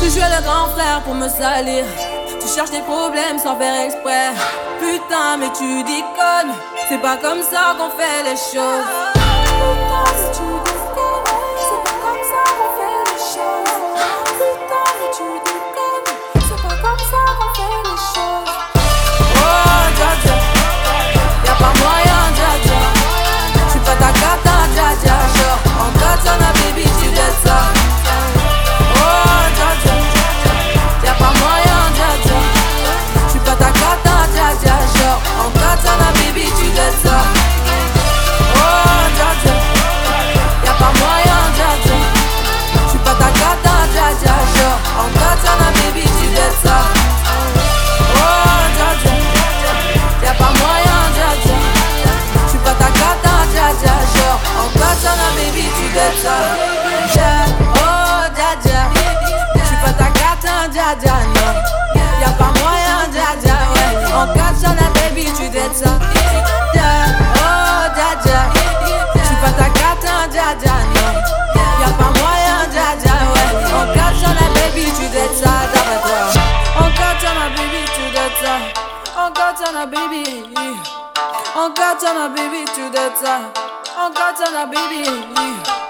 Tu joues le grand frère pour me salir. Tu cherches des problèmes sans faire exprès. Putain, mais tu déconnes. C'est pas comme ça qu'on fait les choses. On katana baby to the top. On katana baby.